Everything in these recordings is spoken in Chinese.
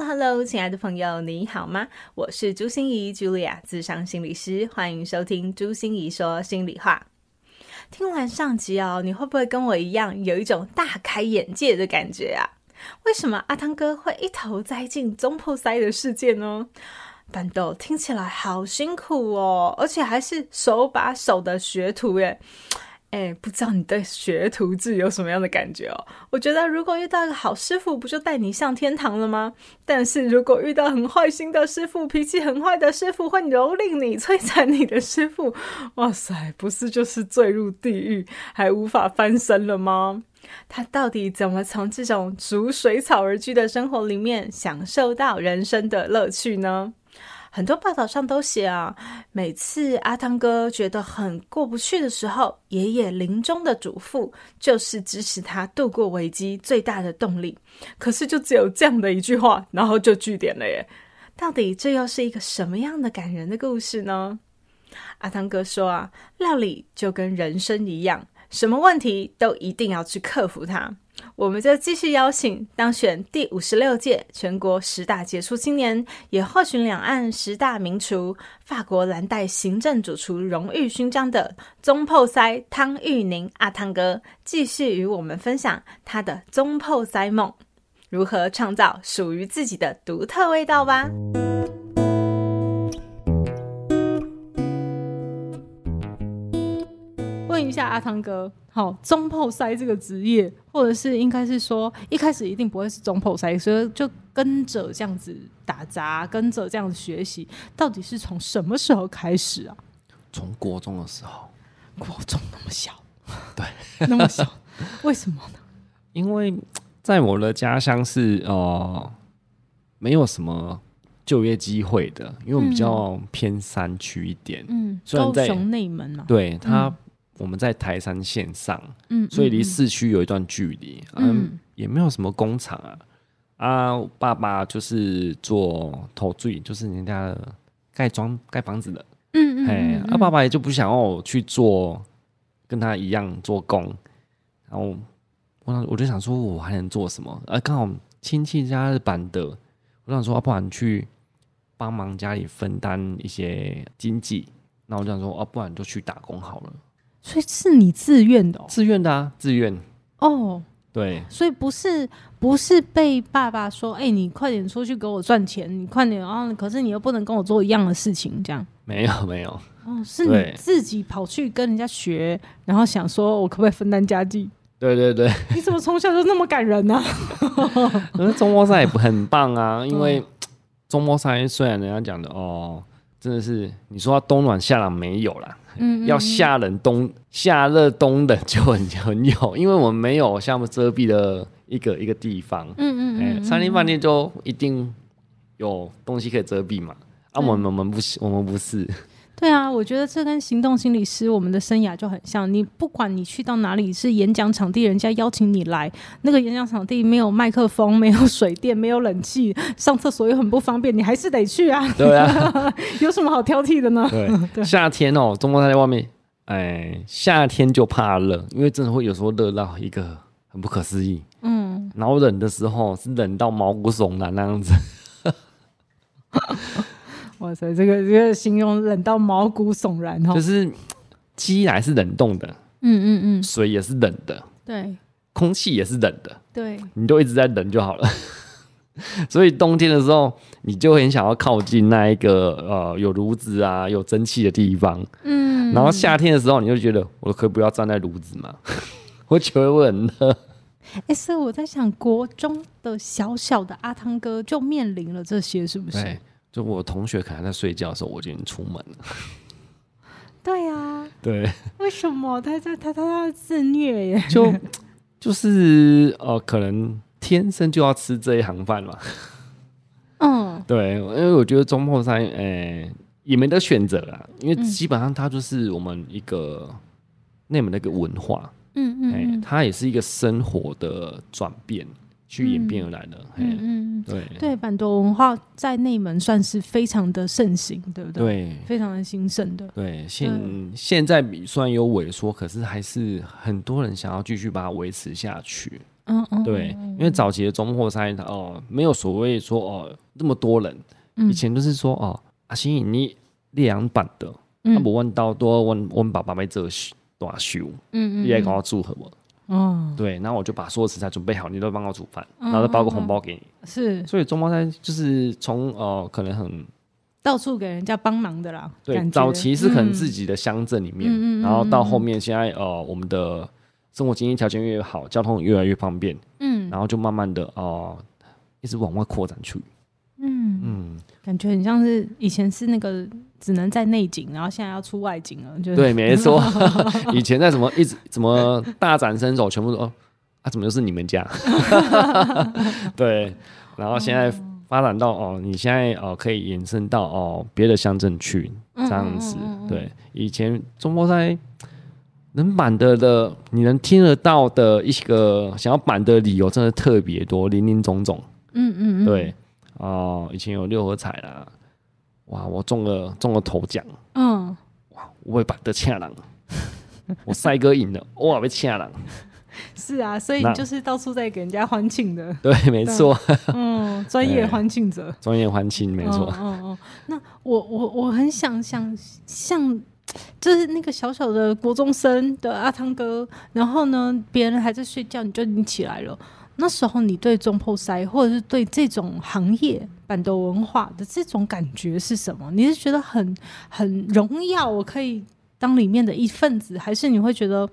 Hello，亲爱的朋友，你好吗？我是朱心怡 Julia，咨商心理师，欢迎收听朱心怡说心里话。听完上集哦，你会不会跟我一样有一种大开眼界的感觉啊？为什么阿汤哥会一头栽进中破塞的世界呢？办到听起来好辛苦哦，而且还是手把手的学徒耶。哎，不知道你对学徒制有什么样的感觉哦？我觉得如果遇到一个好师傅，不就带你上天堂了吗？但是如果遇到很坏心的师傅，脾气很坏的师傅，会蹂躏你、摧残你的师傅，哇塞，不是就是坠入地狱，还无法翻身了吗？他到底怎么从这种逐水草而居的生活里面，享受到人生的乐趣呢？很多报道上都写啊，每次阿汤哥觉得很过不去的时候，爷爷临终的嘱咐就是支持他度过危机最大的动力。可是就只有这样的一句话，然后就句点了耶。到底这又是一个什么样的感人的故事呢？阿汤哥说啊，料理就跟人生一样，什么问题都一定要去克服它。我们就继续邀请当选第五十六届全国十大杰出青年，也获选两岸十大名厨、法国蓝带行政主厨荣誉勋章的总铺师汤玉宁阿汤哥，继续与我们分享他的总铺师梦，如何创造属于自己的独特味道吧。一下阿汤哥，好，中炮塞这个职业，或者是应该是说一开始一定不会是中炮塞，所以就跟着这样子打杂，跟着这样子学习，到底是从什么时候开始啊？从国中的时候，国中那么小，对，那么小，为什么呢？因为在我的家乡是呃没有什么就业机会的，因为我们比较偏山区一点，嗯，高雄内门嘛，对他。嗯我们在台山线上，嗯，所以离市区有一段距离，嗯，嗯，也没有什么工厂啊，啊，爸爸就是做土水，就是人家盖装盖房子的，嗯嗯，哎，啊，爸爸也就不想要我去做跟他一样做工，然后我我就想说，我还能做什么？啊，刚好亲戚家是板的，我想说，啊，不然去帮忙家里分担一些经济，那我就想说，啊，不然就去打工好了。所以是你自愿的、哦，自愿的啊，自愿。哦，对，所以不是不是被爸爸说，哎、欸，你快点出去给我赚钱，你快点啊！可是你又不能跟我做一样的事情，这样。没有 没有，哦，是你自己跑去跟人家学，然后想说我可不可以分担家计？对对对，你怎么从小就那么感人呢、啊？可是中末赛也不很棒啊，因为中末赛虽然人家讲的哦。真的是，你说冬暖夏凉没有啦，嗯，嗯，要夏冷冬夏热冬冷就很很有，因为我们没有像遮蔽的一个一个地方，嗯嗯，嗯，餐厅饭店就一定有东西可以遮蔽嘛，啊，我们我们不是我们不是。对啊，我觉得这跟行动心理师我们的生涯就很像。你不管你去到哪里是演讲场地，人家邀请你来，那个演讲场地没有麦克风、没有水电、没有冷气，上厕所又很不方便，你还是得去啊。对啊，有什么好挑剔的呢？对，对夏天哦，总铺师在外面，哎，夏天就怕热，因为真的会有时候热到一个很不可思议。嗯，然后冷的时候是冷到毛骨悚然那样子。哇塞，这个这个形容冷到毛骨悚然哈，就是鸡奶是冷冻的，嗯嗯嗯，水也是冷的，对，空气也是冷的，对，你就一直在冷就好了。所以冬天的时候，你就很想要靠近那一个呃有炉子啊、有蒸汽的地方，嗯，然后夏天的时候，你就觉得我可以不要站在炉子嘛，我觉得我很热。哎、欸，所以我在想，国中的小小的阿汤哥就面临了这些，是不是？就我同学可能在睡觉的时候，我就已经出门了。对呀、啊，对。为什么他在他他他自虐耶？就就是呃，可能天生就要吃这一行饭嘛。嗯，对，因为我觉得中破山，哎、欸，也没得选择啦，因为基本上它就是我们一个内蒙的一个文化，嗯嗯，哎，它也是一个生活的转变。去演变而来的，嗯嗯，对。对，板斗文化在内门算是非常的盛行，对不对？对，非常的兴盛的。对，现现在虽然有萎缩，可是还是很多人想要继续把它维持下去。嗯嗯，对，因为早期的中破塞哦，没有所谓说哦那么多人，以前都是说哦阿星你两版的，他不问到多问问爸爸没这大修，嗯嗯，你来跟我祝贺我。哦，对，然后我就把所有食材准备好，你都帮我煮饭，然后再包个红包给你。是，所以中包餐就是从呃，可能很到处给人家帮忙的啦。对，早期是可能自己的乡镇里面，然后到后面现在呃，我们的生活经济条件越好，交通越来越方便，嗯，然后就慢慢的哦，一直往外扩展去。嗯嗯，感觉很像是以前是那个只能在内景，然后现在要出外景了。就对，没错。以前在什么一直怎么大展身手，全部都哦啊，怎么又是你们家？对，然后现在发展到哦，你现在哦可以延伸到哦别的乡镇去这样子。对，以前中波在能板的的，你能听得到的一个想要板的理由，真的特别多，林林总总。嗯嗯嗯，对。哦，以前有六合彩啦，哇，我中了中了头奖，嗯，哇，我会把得抢了，我赛哥赢了，哇，被抢了，是啊，所以你就是到处在给人家欢庆的，对，没错，嗯，专业欢庆者，专业欢庆，没错，嗯嗯，那我我我很想想像，就是那个小小的国中生的阿汤哥，然后呢，别人还在睡觉，你就已经起来了。那时候你对中破塞或者是对这种行业板斗文化的这种感觉是什么？你是觉得很很荣耀，我可以当里面的一份子，还是你会觉得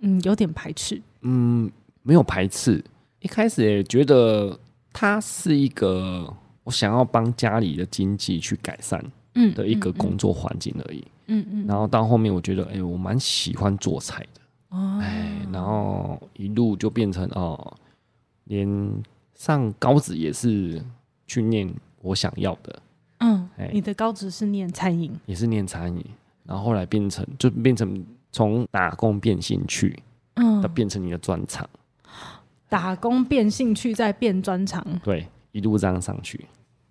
嗯有点排斥？嗯，没有排斥，一开始也觉得它是一个我想要帮家里的经济去改善嗯的一个工作环境而已。嗯嗯，嗯，嗯。然后到后面我觉得哎、欸，我蛮喜欢做菜的哦，哎，然后一路就变成哦。连上高职也是去念我想要的，嗯，欸、你的高职是念餐饮，也是念餐饮，然后后来变成就变成从打工变兴趣，嗯，它变成你的专长，打工变兴趣再变专长，对，一路这样上去，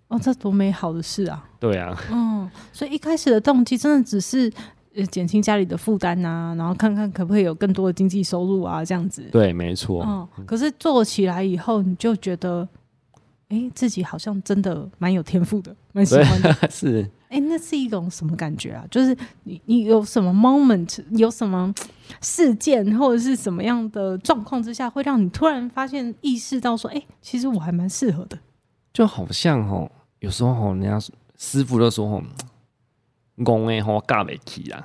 哦，这多美好的事啊！对啊，嗯，所以一开始的动机真的只是。减轻家里的负担啊，然后看看可不可以有更多的经济收入啊，这样子。对，没错。嗯，可是做起来以后，你就觉得，哎、欸，自己好像真的蛮有天赋的，蛮喜欢的。是。哎、欸，那是一种什么感觉啊？就是你，你有什么 moment，有什么事件，或者是什么样的状况之下，会让你突然发现、意识到说，哎、欸，其实我还蛮适合的。就好像哦，有时候哦，人家师傅都说哦。讲的吼教袂起啦，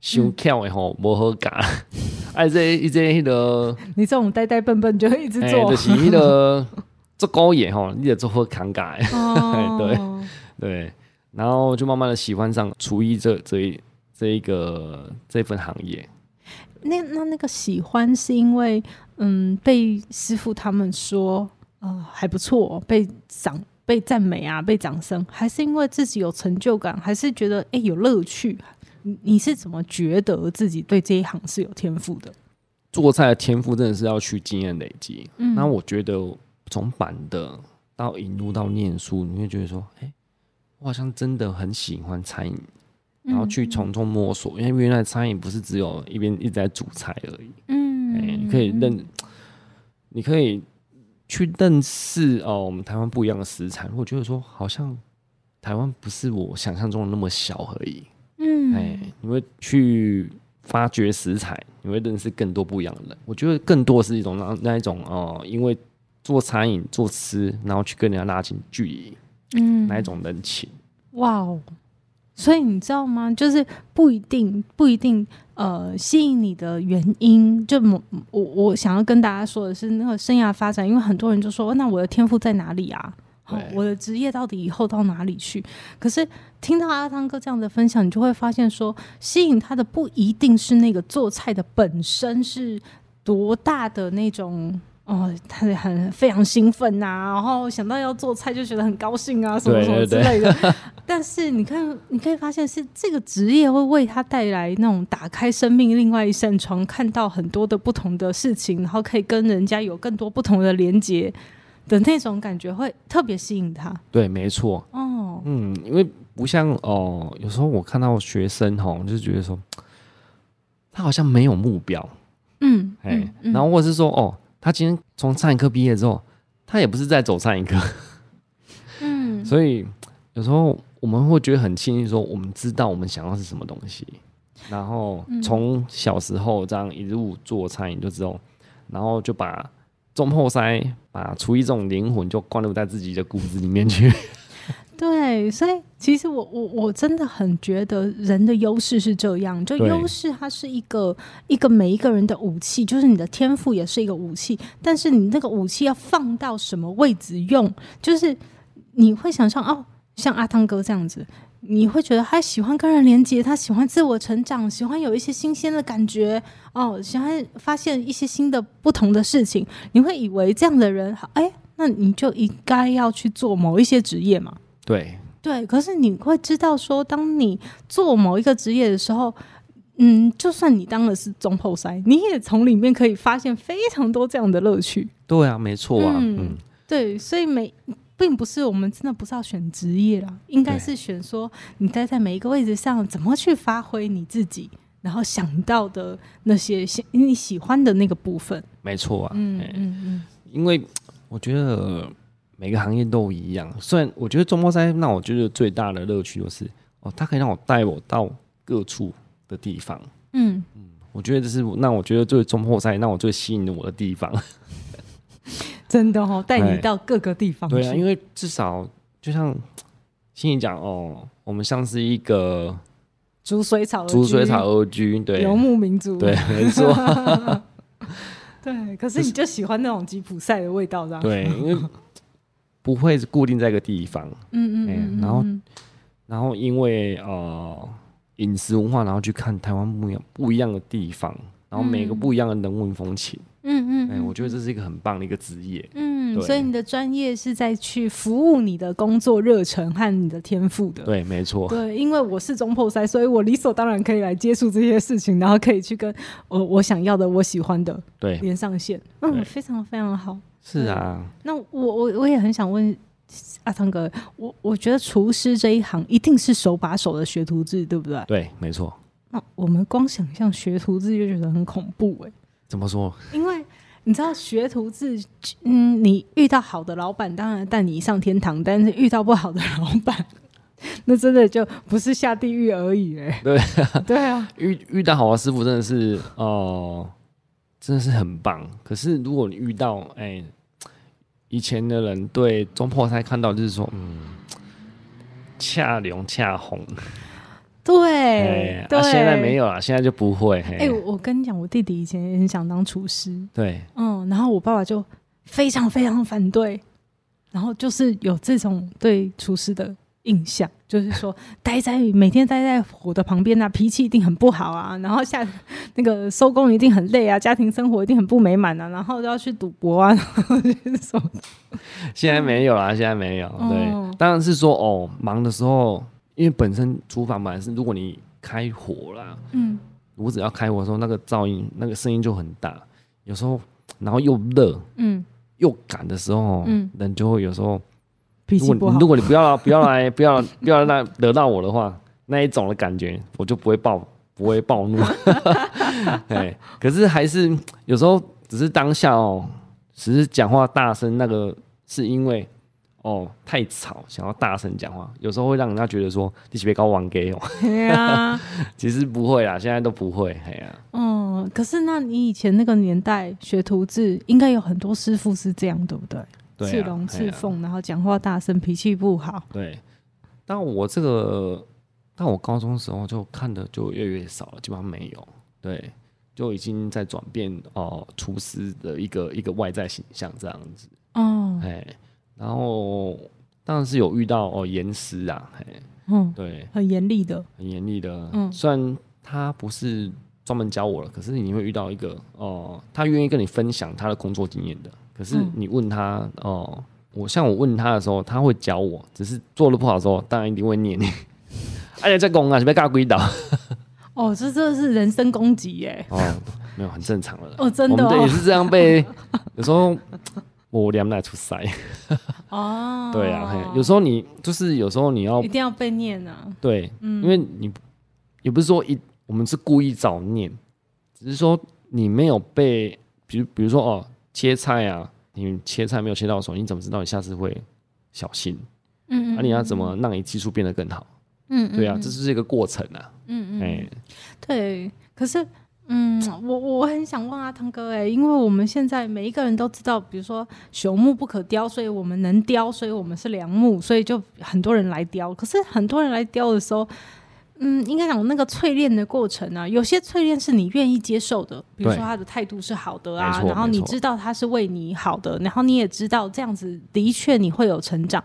想巧诶吼无好教。哎，这一这迄个，你这种呆呆笨笨就会一直做，欸、就是迄个做高野吼，你也做好尴尬。哦、对对，然后就慢慢的喜欢上厨艺这这一这一个这份行业。那那那个喜欢是因为嗯被师傅他们说呃还不错，被赏。被赞美啊，被掌声，还是因为自己有成就感，还是觉得哎、欸、有乐趣？你你是怎么觉得自己对这一行是有天赋的？做菜的天赋真的是要去经验累积。嗯，那我觉得从板的到引入到念书，你会觉得说，哎、欸，我好像真的很喜欢餐饮，然后去从中摸索，嗯、因为原来餐饮不是只有一边一直在煮菜而已。嗯，欸、你可以认，你可以。去认识哦，我们台湾不一样的食材，我觉得说好像台湾不是我想象中的那么小而已。嗯，哎，你会去发掘食材，你会认识更多不一样的人。我觉得更多是一种那那一种哦，因为做餐饮做吃，然后去跟人家拉近距离，嗯，那一种人情。哇哦！所以你知道吗？就是不一定，不一定，呃，吸引你的原因，就我我我想要跟大家说的是，那个生涯发展，因为很多人就说，那我的天赋在哪里啊？好，我的职业到底以后到哪里去？可是听到阿汤哥这样的分享，你就会发现说，吸引他的不一定是那个做菜的本身是多大的那种哦，他很非常兴奋呐、啊，然后想到要做菜就觉得很高兴啊，什么什么之类的。对对对 但是你看，你可以发现是这个职业会为他带来那种打开生命另外一扇窗，看到很多的不同的事情，然后可以跟人家有更多不同的连接的那种感觉，会特别吸引他。对，没错。哦，嗯，因为不像哦，有时候我看到学生吼，就是觉得说他好像没有目标。嗯，哎、嗯嗯，然后或者是说哦。他今天从餐饮科毕业之后，他也不是在走餐饮科，嗯，所以有时候我们会觉得很庆幸，说我们知道我们想要是什么东西，然后从小时候这样一路做餐饮就知道，然后就把中后塞把厨艺这种灵魂就灌入在自己的骨子里面去。对，所以其实我我我真的很觉得人的优势是这样，就优势它是一个一个每一个人的武器，就是你的天赋也是一个武器，但是你那个武器要放到什么位置用，就是你会想象哦，像阿汤哥这样子，你会觉得他喜欢跟人连接，他喜欢自我成长，喜欢有一些新鲜的感觉哦，喜欢发现一些新的不同的事情，你会以为这样的人好，哎，那你就应该要去做某一些职业嘛。对对，可是你会知道说，当你做某一个职业的时候，嗯，就算你当的是中后塞，你也从里面可以发现非常多这样的乐趣。对啊，没错啊，嗯，嗯对，所以每并不是我们真的不是要选职业啦，应该是选说你待在每一个位置上，怎么去发挥你自己，然后想到的那些你喜欢的那个部分。没错啊，嗯嗯嗯，因为我觉得。每个行业都一样，虽然我觉得中末赛，那我觉得最大的乐趣就是哦，它可以让我带我到各处的地方。嗯嗯，我觉得这是那我觉得最中破塞，那我最吸引我的地方。真的哦，带你到各个地方。对啊，因为至少就像心里讲哦，我们像是一个逐水草逐水草而居，对，游牧民族，对，没错。对，可是你就喜欢那种吉普赛的味道，这样。对，因为。不会是固定在一个地方，嗯嗯，嗯，然后，然后因为呃饮食文化，然后去看台湾不一样不一样的地方，然后每个不一样的人文风情，嗯嗯嗯，哎，我觉得这是一个很棒的一个职业，嗯，所以你的专业是在去服务你的工作热忱和你的天赋的，对，没错，对，因为我是中破塞，所以我理所当然可以来接触这些事情，然后可以去跟我我想要的、我喜欢的，对，连上线，嗯，非常非常好。是啊，那我我我也很想问阿汤哥，我我觉得厨师这一行一定是手把手的学徒制，对不对？对，没错。那我们光想象学徒制就觉得很恐怖哎、欸。怎么说？因为你知道学徒制，嗯，你遇到好的老板，当然带你上天堂；但是遇到不好的老板，那真的就不是下地狱而已。对啊，对啊，遇遇到好的师傅真的是哦、呃，真的是很棒。可是如果你遇到哎。欸以前的人对中破塞看到就是说，嗯，恰龙恰红，对对、啊，现在没有了，现在就不会。哎、欸，我跟你讲，我弟弟以前也很想当厨师，对，嗯，然后我爸爸就非常非常反对，然后就是有这种对厨师的。印象就是说，待在每天待在火的旁边啊，脾气一定很不好啊。然后下那个收工一定很累啊，家庭生活一定很不美满啊。然后都要去赌博啊，然后就是说，现在没有啦，现在没有。对，哦、当然是说哦，忙的时候，因为本身厨房本来是，如果你开火啦，嗯，炉子要开火的时候，那个噪音、那个声音就很大。有时候，然后又热，嗯，又赶的时候，嗯，人就会有时候。脾气不好。如果你不要不要来不要不要来惹到我的话，那一种的感觉我就不会暴不会暴怒。对，可是还是有时候只是当下哦，只是讲话大声，那个是因为哦太吵，想要大声讲话，有时候会让人家觉得说你是别搞玩 gay 哦。对啊，其实不会啦，现在都不会。哎呀，嗯，可是那你以前那个年代学徒制，应该有很多师傅是这样，对不对？刺龙刺凤，然后讲话大声，脾气不好。对，但我这个，但我高中时候就看的就越来越少了，基本上没有。对，就已经在转变哦，厨师的一个一个外在形象这样子。哦，哎，然后当然是有遇到哦严师啊，哎，嗯，对，很严厉的，很严厉的。嗯，虽然他不是专门教我了，可是你会遇到一个哦、呃，他愿意跟你分享他的工作经验的。可是你问他哦、呃，我像我问他的时候，他会教我，只是做的不好的时候，当然一定会念你。而且在公啊，是被尬鬼倒。哦，这真的是人身攻击耶。哦，没有，很正常的。哦，真的、哦，我们也是这样被。有时候我念来出塞。哦。对啊，有时候你就是有时候你要一定要被念啊。对，嗯，因为你也不是说一。我们是故意找念，只是说你没有被，比如比如说哦，切菜啊，你切菜没有切到手，你怎么知道你下次会小心？嗯，那、啊、你要怎么让你技术变得更好？嗯，对啊，这是一个过程啊。嗯嗯，哎、欸，对，可是，嗯，我我很想问阿汤哥，哎，因为我们现在每一个人都知道，比如说朽木不可雕，所以我们能雕，所以我们是良木，所以就很多人来雕。可是很多人来雕的时候。嗯，应该讲那个淬炼的过程啊，有些淬炼是你愿意接受的，比如说他的态度是好的啊，然后你知道他是为你好的，然后你也知道这样子的确你会有成长。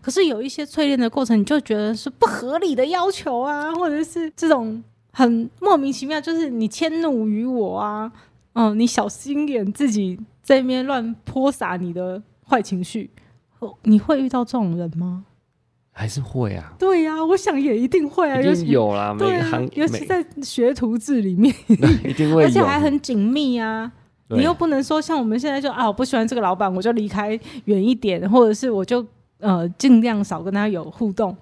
可是有一些淬炼的过程，你就觉得是不合理的要求啊，或者是这种很莫名其妙，就是你迁怒于我啊，嗯，你小心眼，自己在那边乱泼洒你的坏情绪，你会遇到这种人吗？还是会啊，对呀、啊，我想也一定会啊，一定有啦，每个行，尤其在学徒制里面，一定会，而且还很紧密啊。你又不能说像我们现在就啊，我不喜欢这个老板，我就离开远一点，或者是我就呃尽量少跟他有互动。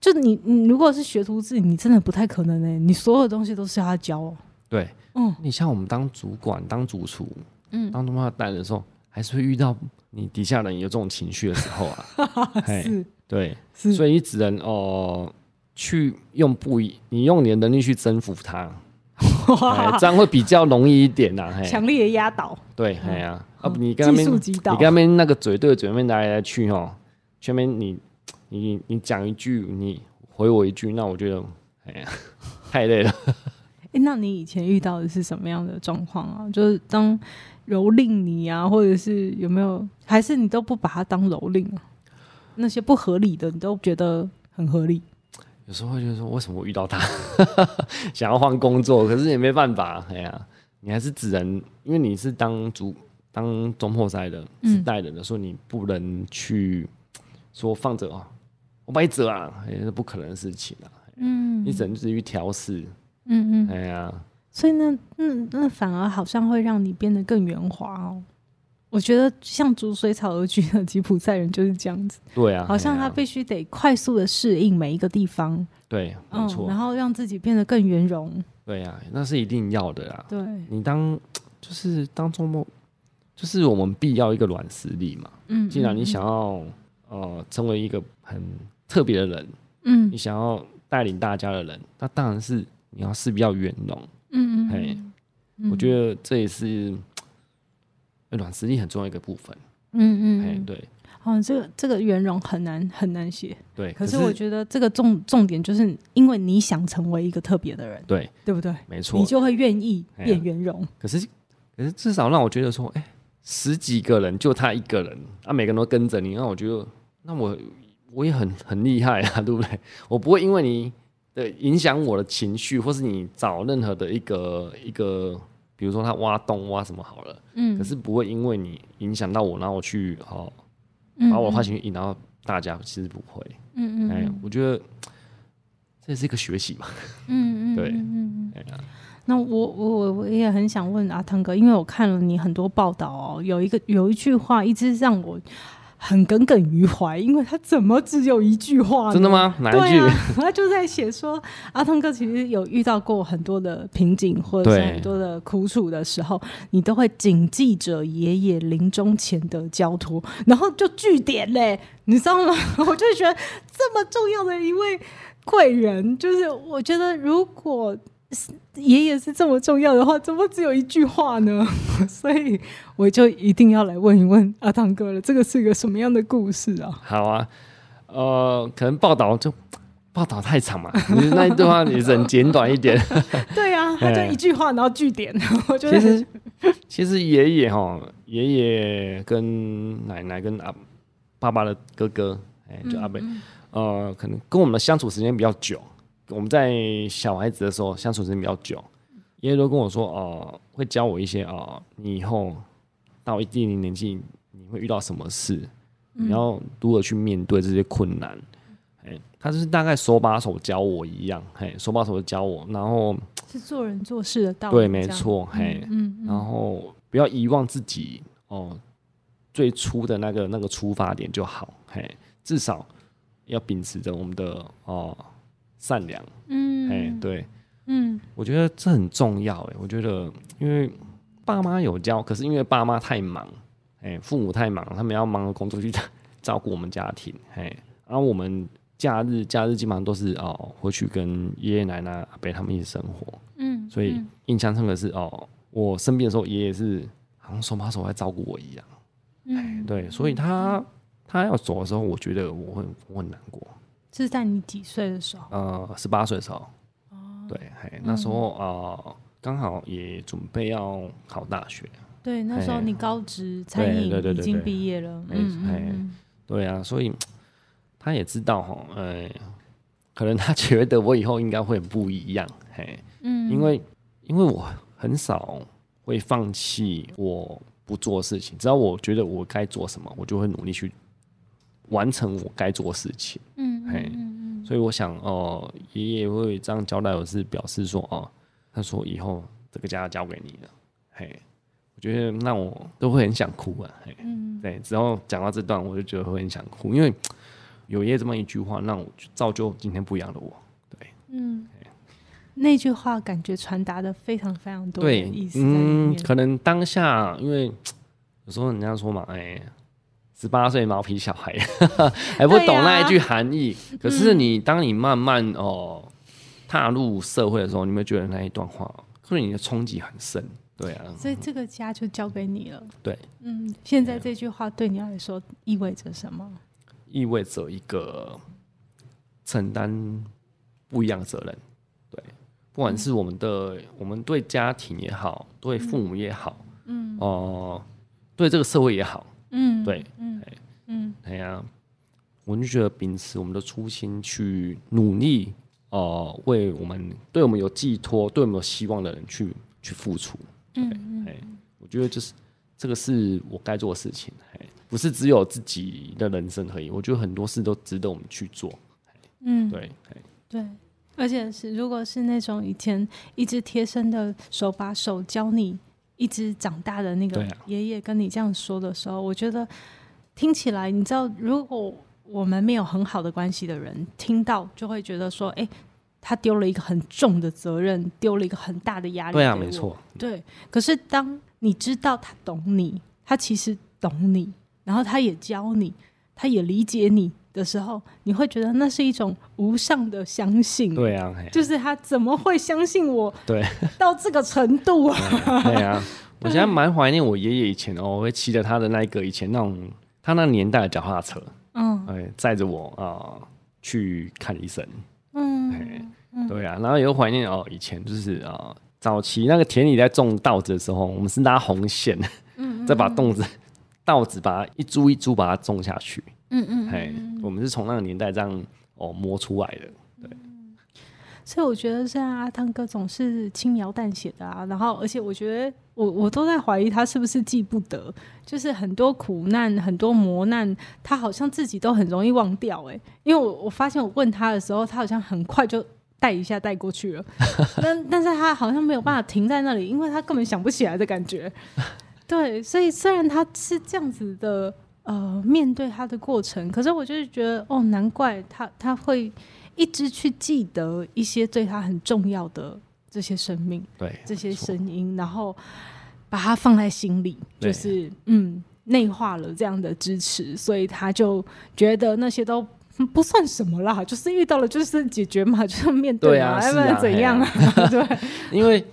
就你，你如果是学徒制，你真的不太可能呢、欸。你所有东西都是要他教。对，嗯，你像我们当主管、当主厨、嗯，当他妈带的时候，还是会遇到你底下人有这种情绪的时候啊，是。对，所以你只能哦、呃，去用不一，你用你的能力去征服他，这样会比较容易一点呐、啊。强烈的压倒，对，哎呀、啊，啊不，你跟他们，你跟他们那个嘴对嘴面来来去哦，前面你你你讲一句，你回我一句，那我觉得哎呀，太累了。哎、欸，那你以前遇到的是什么样的状况啊？就是当蹂躏你啊，或者是有没有，还是你都不把它当蹂躏啊？那些不合理的，你都觉得很合理。有时候会觉得说，为什么我遇到他，想要换工作，可是也没办法。哎呀，你还是只能，因为你是当主、当中破塞的、是带人的，所以你不能去说放着啊，我把你折啊，也是不可能的事情啊。嗯，你只能自己去调试。嗯嗯，哎呀，所以那那那反而好像会让你变得更圆滑哦。我觉得像逐水草而居的吉普赛人就是这样子，对啊，好像他必须得快速的适应每一个地方，对，没错，嗯，然后让自己变得更圆融，对啊，那是一定要的啦。对，你当就是当周末，就是我们必要一个软实力嘛。嗯，既然你想要呃成为一个很特别的人，嗯，你想要带领大家的人，那当然是你要势必要圆融。嗯嗯，哎，我觉得这也是。软实力很重要一个部分，嗯嗯，哎对，哦，这个这个圆融很难很难写，对，可是我觉得这个重重点就是因为你想成为一个特别的人，对，对不对？没错，你就会愿意变圆融。可是可是至少让我觉得说，哎，十几个人就他一个人，啊，每个人都跟着你，那我觉得那我我也很很厉害啊，对不对？我不会因为你的影响我的情绪，或是你找任何的一个一个。比如说他挖洞挖什么好了，嗯，可是不会因为你影响到我，然后我去哦，把我的坏情绪引到大家，其实不会，嗯嗯，哎，我觉得这也是一个学习嘛，嗯嗯，对，嗯嗯，那我我我也很想问阿汤哥，因为我看了你很多报道哦，有一个有一句话一直让我。很耿耿于怀，因为他怎么只有一句话呢？真的吗？哪一句？啊、他就在写说，阿汤哥其实有遇到过很多的瓶颈，或者是很多的苦楚的时候，你都会谨记着爷爷临终前的交托，然后就据点嘞，你知道吗？我就觉得这么重要的一位贵人，就是我觉得如果。爷爷是这么重要的话，怎么只有一句话呢？所以我就一定要来问一问阿汤哥了，这个是一个什么样的故事啊？好啊，呃，可能报道就报道太长嘛，你那一段话你只能简短一点。对啊，他就一句话，然后句点。我觉得其实其实爷爷哈，爷爷跟奶奶跟阿爸爸的哥哥，哎，就阿伯，嗯嗯呃，可能跟我们的相处时间比较久。我们在小孩子的时候相处时间比较久，爷爷都跟我说，哦、呃，会教我一些哦、呃，你以后到一定的年纪，你会遇到什么事，嗯、你要如何去面对这些困难。哎，他就是大概手把手教我一样，嘿，手把手的教我，然后是做人做事的道理。对，没错，嘿，嗯，嗯，然后不要遗忘自己哦，最初的那个那个出发点就好，嘿，至少要秉持着我们的哦善良，嗯，哎，对，嗯，我觉得这很重要，哎，我觉得因为爸妈有教，可是因为爸妈太忙，哎，父母太忙，他们要忙着工作去照顾我们家庭，嘿，然后我们。假日，假日基本上都是哦，回去跟爷爷奶奶、阿伯他们一起生活。嗯，所以印象深刻是哦，我生病的时候，爷爷是好像手把手在照顾我一样。嗯，对，所以他他要走的时候，我觉得我会我很难过。是在你几岁的时候？呃，十八岁的时候。哦，对，嘿，那时候啊，刚好也准备要考大学。对，那时候你高职餐饮已经毕业了。嗯嗯，对啊，所以。他也知道哈，呃，可能他觉得我以后应该会不一样，嘿，嗯，因为因为我很少会放弃我不做的事情，只要我觉得我该做什么，我就会努力去完成我该做的事情，嗯，嘿，所以我想哦，爷爷会这样交代我是表示说哦，他说以后这个家交给你了，嘿，我觉得那我都会很想哭啊，嘿，嗯，对，只要讲到这段，我就觉得会很想哭，因为。有爷爷这么一句话，让我造就今天不一样的我。对，嗯，那句话感觉传达的非常非常多的意思。嗯，可能当下因为有时候人家说嘛，哎，十八岁毛皮小孩还 不懂那一句含义。啊、可是你当你慢慢哦踏入社会的时候，你会觉得那一段话对你的冲击很深。对啊，所以这个家就交给你了。对，嗯，现在这句话对你来说意味着什么？意味着一个承担不一样的责任，对，不管是我们的，嗯、我们对家庭也好，对父母也好，嗯，哦、呃，对这个社会也好，嗯，对，嗯，嗯，哎呀，我就觉得秉持我们的初心去努力，哦、呃，为我们对我们有寄托、对我们有希望的人去去付出，对，哎、嗯，我觉得就是这个是我该做的事情，哎。不是只有自己的人生而已，我觉得很多事都值得我们去做。嗯，对，对，而且是如果是那种以前一直贴身的手把手教你一直长大的那个爷爷跟你这样说的时候，啊、我觉得听起来，你知道，如果我们没有很好的关系的人听到，就会觉得说，哎、欸，他丢了一个很重的责任，丢了一个很大的压力。对啊，没错。对，可是当你知道他懂你，他其实懂你。然后他也教你，他也理解你的时候，你会觉得那是一种无上的相信。对啊，就是他怎么会相信我？对，到这个程度啊。对啊，我现在蛮怀念我爷爷以前哦，我会骑着他的那个以前那种他那年代的脚踏车，嗯，哎，载着我啊、呃、去看医生。嗯，对啊，然后也会怀念哦，以前就是啊、呃，早期那个田里在种稻子的时候，我们是拉红线，嗯，再把稻子。稻子把它一株一株把它种下去，嗯嗯，嘿，我们是从那个年代这样哦摸出来的，对。所以我觉得现在阿汤哥总是轻描淡写的啊，然后而且我觉得我我都在怀疑他是不是记不得，就是很多苦难很多磨难，他好像自己都很容易忘掉哎、欸，因为我我发现我问他的时候，他好像很快就带一下带过去了，但但是他好像没有办法停在那里，因为他根本想不起来的感觉。对，所以虽然他是这样子的，呃，面对他的过程，可是我就是觉得，哦，难怪他他会一直去记得一些对他很重要的这些生命，对这些声音，然后把它放在心里，就是嗯，内化了这样的支持，所以他就觉得那些都不算什么啦，就是遇到了就是解决嘛，就是面对嘛，要不然怎样啊？对，因为。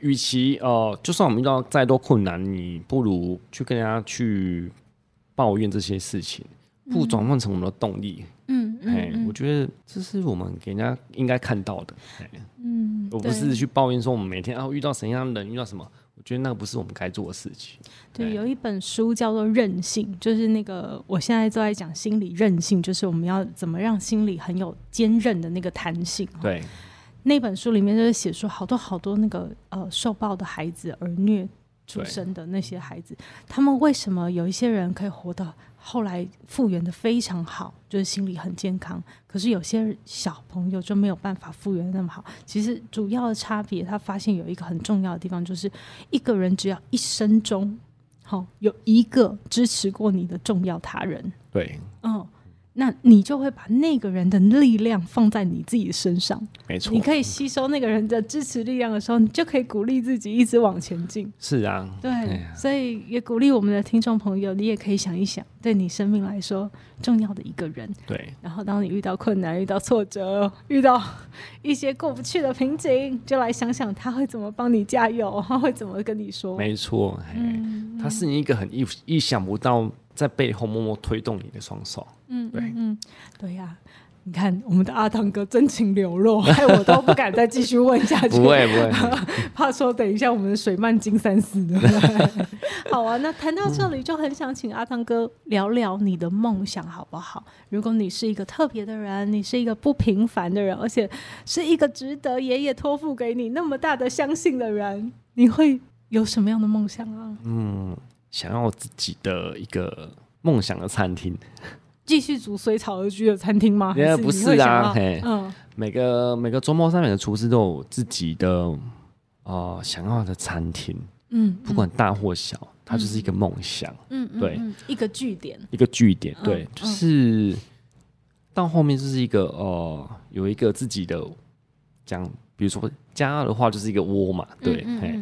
与其呃，就算我们遇到再多困难，你不如去跟人家去抱怨这些事情，不转换成我们的动力。嗯，哎，我觉得这是我们给人家应该看到的。嗯，而不是去抱怨说我们每天啊遇到什么样的人，遇到什么，我觉得那个不是我们该做的事情。对，有一本书叫做《韧性》，就是那个我现在都在讲心理韧性，就是我们要怎么让心理很有坚韧的那个弹性。对。那本书里面就是写说，好多好多那个呃受暴的孩子，而虐出生的那些孩子，他们为什么有一些人可以活到后来复原的非常好，就是心理很健康，可是有些小朋友就没有办法复原那么好。其实主要的差别，他发现有一个很重要的地方，就是一个人只要一生中，好、哦、有一个支持过你的重要他人，对，嗯。那你就会把那个人的力量放在你自己身上，没错。你可以吸收那个人的支持力量的时候，你就可以鼓励自己一直往前进。是啊，对，所以也鼓励我们的听众朋友，你也可以想一想，对你生命来说重要的一个人。对。然后，当你遇到困难、遇到挫折、遇到一些过不去的瓶颈，就来想想他会怎么帮你加油，他会怎么跟你说。没错，嗯，他是你一个很意意想不到。在背后默默推动你的双手，嗯，对，嗯，对呀、啊。你看，我们的阿汤哥真情流露，害我都不敢再继续问下去。不会，不会，怕说等一下我们的水漫金山寺的。好啊，那谈到这里，就很想请阿汤哥聊聊你的梦想，好不好？如果你是一个特别的人，你是一个不平凡的人，而且是一个值得爷爷托付给你那么大的相信的人，你会有什么样的梦想啊？嗯。想要自己的一个梦想的餐厅，继续煮水草而居的餐厅吗？也不是啊，嘿，嗯，每个每个周末上面的厨师都有自己的呃想要的餐厅，嗯，不管大或小，嗯、它就是一个梦想，嗯，对，一个据点，一个据点，对，嗯、就是、嗯、到后面就是一个呃有一个自己的讲，比如说家的话就是一个窝嘛，对，嘿，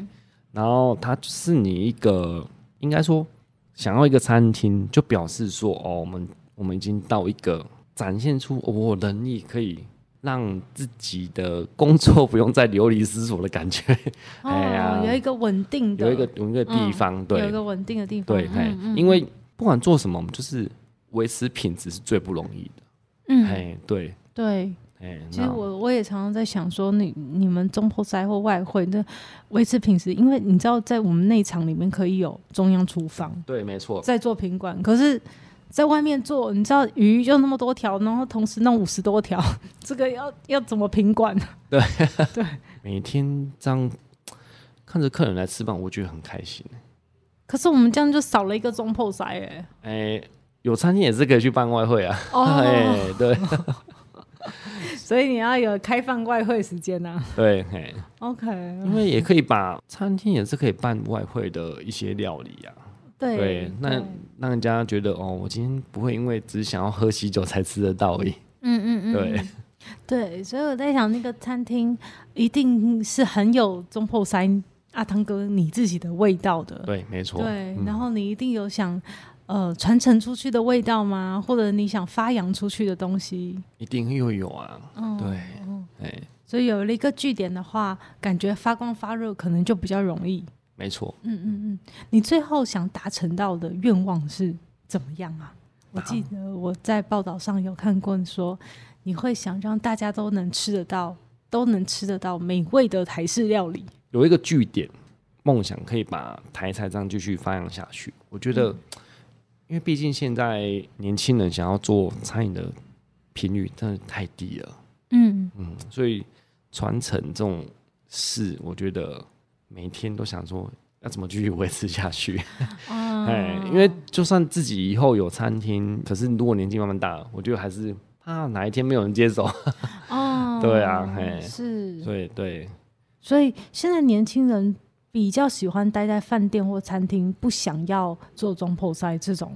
然后它就是你一个。应该说，想要一个餐厅，就表示说，哦，我们我们已经到一个展现出我能力，可以让自己的工作不用再流离失所的感觉。哦、哎呀，有一个稳定的，有一个有一个地方，嗯、对，有一个稳定的地方。对，嗯嗯、因为不管做什么，我们就是维持品质是最不容易的。嗯，哎，对对。其实我我也常常在想说你，你你们中破塞或外汇那维持品质，因为你知道在我们内场里面可以有中央厨房，对，没错，在做品管。可是，在外面做，你知道鱼就那么多条，然后同时弄五十多条，这个要要怎么品管？对对，每天这样看着客人来吃饭，我觉得很开心。可是我们这样就少了一个中破塞哎。哎，有餐厅也是可以去办外汇啊。哦，哎，对。所以你要有开放外汇时间呐、啊。对，嘿，OK。因为也可以把餐厅也是可以办外汇的一些料理啊。对，对，那对让人家觉得哦，我今天不会因为只想要喝喜酒才吃得到而已。嗯嗯嗯。对 对，所以我在想，那个餐厅一定是很有中破塞阿汤哥你自己的味道的。对，没错。对，然后你一定有想。呃，传承出去的味道吗？或者你想发扬出去的东西，一定又有啊。嗯、对，哎、嗯，所以有了一个据点的话，感觉发光发热可能就比较容易。没错。嗯嗯嗯，你最后想达成到的愿望是怎么样啊？我记得我在报道上有看过，说你会想让大家都能吃得到，都能吃得到美味的台式料理。有一个据点，梦想可以把台菜这样继续发扬下去。我觉得。嗯因为毕竟现在年轻人想要做餐饮的频率真的太低了，嗯嗯，所以传承这种事，我觉得每天都想说要怎么继续维持下去。哎，因为就算自己以后有餐厅，可是如果年纪慢慢大了，我觉得还是怕哪一天没有人接手。哦，对啊，哎，是，对对，所以现在年轻人。比较喜欢待在饭店或餐厅，不想要做中破塞这种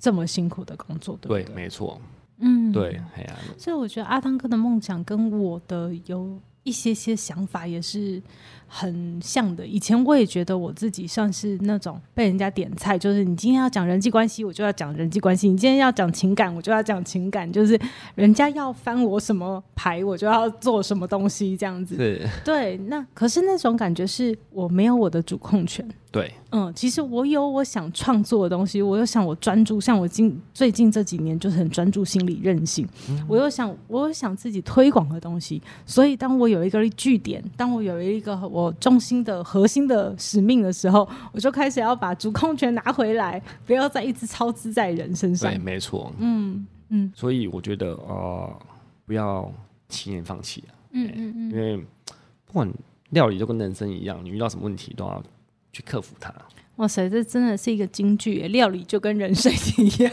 这么辛苦的工作，对不对？对，没错。嗯，对，哎呀，所以我觉得阿汤哥的梦想跟我的有一些些想法也是。很像的，以前我也觉得我自己算是那种被人家点菜，就是你今天要讲人际关系，我就要讲人际关系；你今天要讲情感，我就要讲情感。就是人家要翻我什么牌，我就要做什么东西，这样子。对，那可是那种感觉是我没有我的主控权。对，嗯，其实我有我想创作的东西，我又想我专注，像我近最近这几年就是很专注心理韧性，嗯、我又想我又想自己推广的东西，所以当我有一个据点，当我有一个我重心的核心的使命的时候，我就开始要把主控权拿回来，不要再一直操之在人身上。对，没错，嗯嗯，所以我觉得呃，不要轻言放弃啊。嗯嗯嗯，因为不管料理就跟人生一样，你遇到什么问题都要去克服它。哇塞，这真的是一个金句耶！料理就跟人生一样，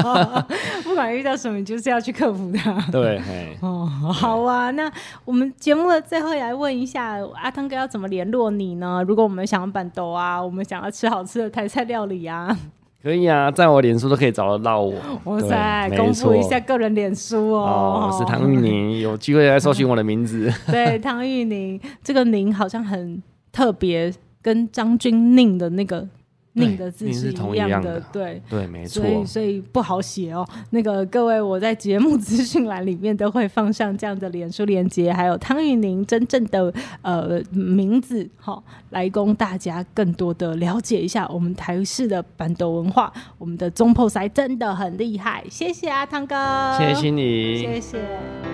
不管遇到什么，你就是要去克服它。对，哦，好啊。那我们节目的最后也来问一下阿汤哥要怎么联络你呢？如果我们想要板豆啊，我们想要吃好吃的台菜料理啊，可以啊，在我脸书都可以找得到我。哇塞，公布一下个人脸书哦。哦，我是唐玉宁，有机会来搜寻我的名字。对，唐玉宁，这个宁好像很特别。跟张君宁的那个宁的字是一样的，对对，没错，所以所以不好写哦。那个各位，我在节目资讯栏里面都会放上这样的脸书连接，还有汤玉宁真正的呃名字，好，来供大家更多的了解一下我们台式的办桌文化，我们的总铺师真的很厉害。谢谢啊汤哥，谢谢你，谢谢。